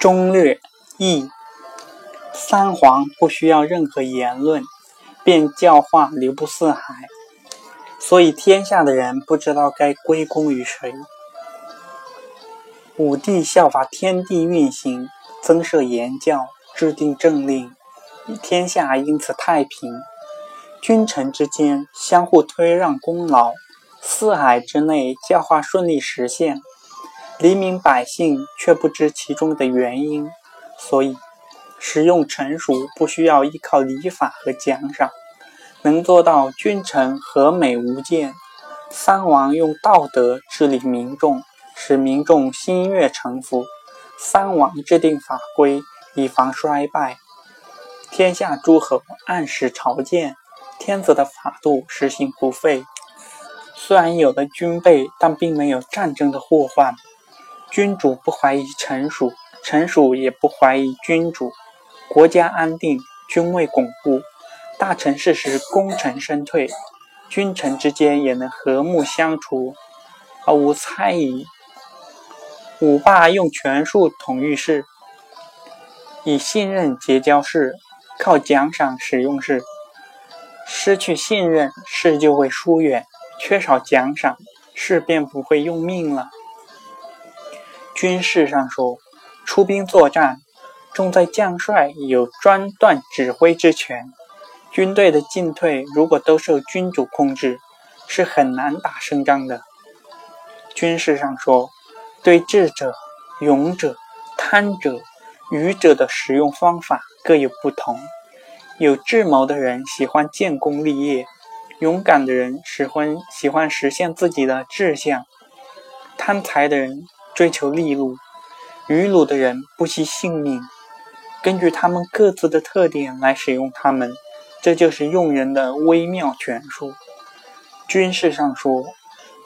中略易，三皇不需要任何言论，便教化流布四海，所以天下的人不知道该归功于谁。武帝效法天地运行，增设言教，制定政令，天下因此太平。君臣之间相互推让功劳，四海之内教化顺利实现。黎民百姓却不知其中的原因，所以使用臣属不需要依靠礼法和奖赏，能做到君臣和美无间。三王用道德治理民众，使民众心悦诚服。三王制定法规，以防衰败。天下诸侯按时朝见，天子的法度实行不废。虽然有了军备，但并没有战争的祸患。君主不怀疑臣属，臣属也不怀疑君主，国家安定，君位巩固，大臣事时功成身退，君臣之间也能和睦相处，而无猜疑。五霸用权术统御事，以信任结交事，靠奖赏使用事。失去信任，事就会疏远；缺少奖赏，事便不会用命了。军事上说，出兵作战，重在将帅有专断指挥之权。军队的进退如果都受君主控制，是很难打胜仗的。军事上说，对智者、勇者、贪者、愚者的使用方法各有不同。有智谋的人喜欢建功立业，勇敢的人喜欢喜欢实现自己的志向，贪财的人。追求利禄，愚鲁的人不惜性命。根据他们各自的特点来使用他们，这就是用人的微妙权术。军事上说，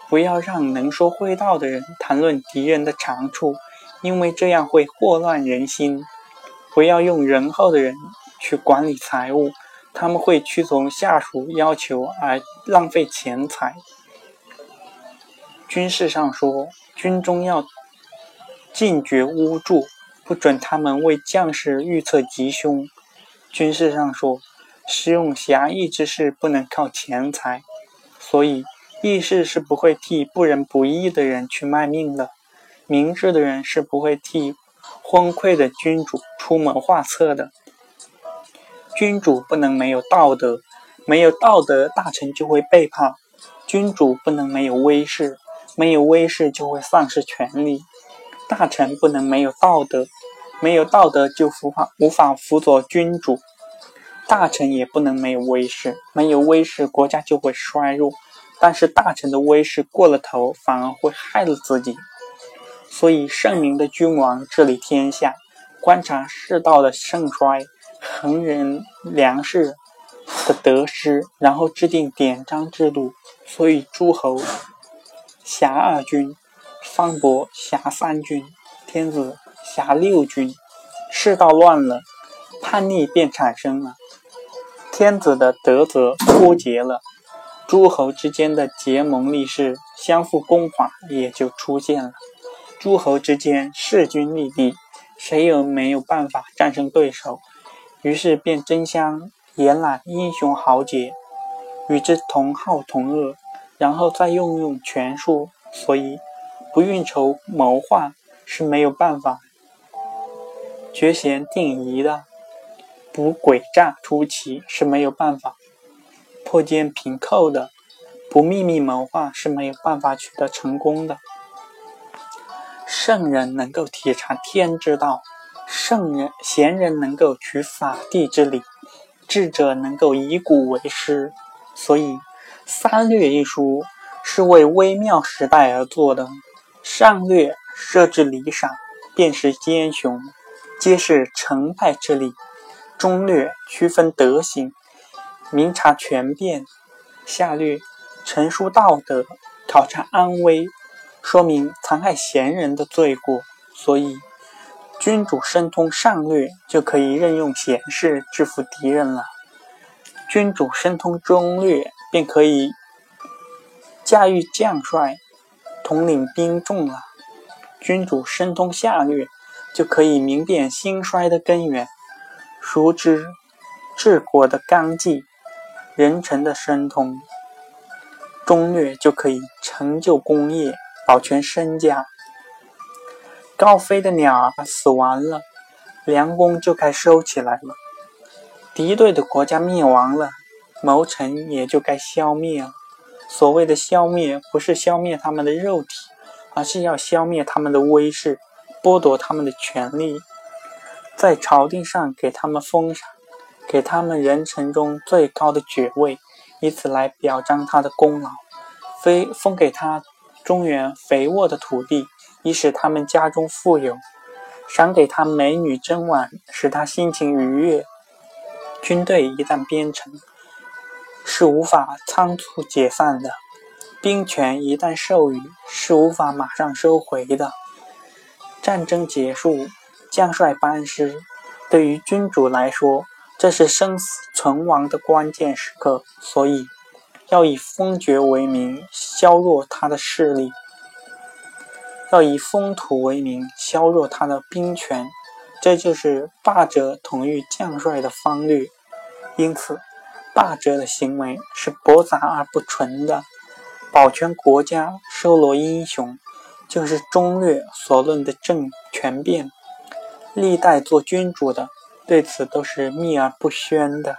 不要让能说会道的人谈论敌人的长处，因为这样会祸乱人心。不要用仁厚的人去管理财务，他们会屈从下属要求而浪费钱财。军事上说，军中要。禁绝巫祝，不准他们为将士预测吉凶。军事上说，使用侠义之士不能靠钱财，所以义士是不会替不仁不义的人去卖命的。明智的人是不会替昏聩的君主出谋划策的。君主不能没有道德，没有道德，大臣就会背叛。君主不能没有威势，没有威势就会丧失权力。大臣不能没有道德，没有道德就无法无法辅佐君主；大臣也不能没有威势，没有威势国家就会衰弱。但是大臣的威势过了头，反而会害了自己。所以圣明的君王治理天下，观察世道的盛衰，衡人良事的得失，然后制定典章制度。所以诸侯辖二君。方伯辖三军，天子辖六军，世道乱了，叛逆便产生了，天子的德泽脱节了，诸侯之间的结盟立誓、相互攻伐也就出现了。诸侯之间势均力敌，谁有没有办法战胜对手？于是便争相延揽英雄豪杰，与之同好同恶，然后再用用权术，所以。不运筹谋划是没有办法绝贤定疑的；不诡诈出奇是没有办法破坚平寇的；不秘密谋划是没有办法取得成功的。圣人能够体察天之道，圣人贤人能够取法地之理，智者能够以古为师。所以，《三略》一书是为微妙时代而做的。上略设置礼赏，辨识奸雄，揭示成败之理；中略区分德行，明察权变；下略陈述道德，考察安危，说明残害贤人的罪过。所以，君主深通上略，就可以任用贤士制服敌人了；君主深通中略，便可以驾驭将帅。统领兵众了，君主深通下略，就可以明辨兴衰的根源，熟知治国的纲纪，人臣的神通。中略就可以成就功业，保全身家。高飞的鸟儿死完了，良弓就该收起来了；敌对的国家灭亡了，谋臣也就该消灭了。所谓的消灭，不是消灭他们的肉体，而是要消灭他们的威势，剥夺他们的权利，在朝廷上给他们封赏，给他们人臣中最高的爵位。以此来表彰他的功劳，非封给他中原肥沃的土地，以使他们家中富有；赏给他美女珍玩，使他心情愉悦。军队一旦编成，是无法仓促解散的；兵权一旦授予，是无法马上收回的。战争结束，将帅班师，对于君主来说。这是生死存亡的关键时刻，所以要以封爵为名削弱他的势力，要以封土为名削弱他的兵权，这就是霸者统御将帅的方略。因此，霸者的行为是驳杂而不纯的，保全国家、收罗英雄，就是中略所论的政权变。历代做君主的。对此都是秘而不宣的。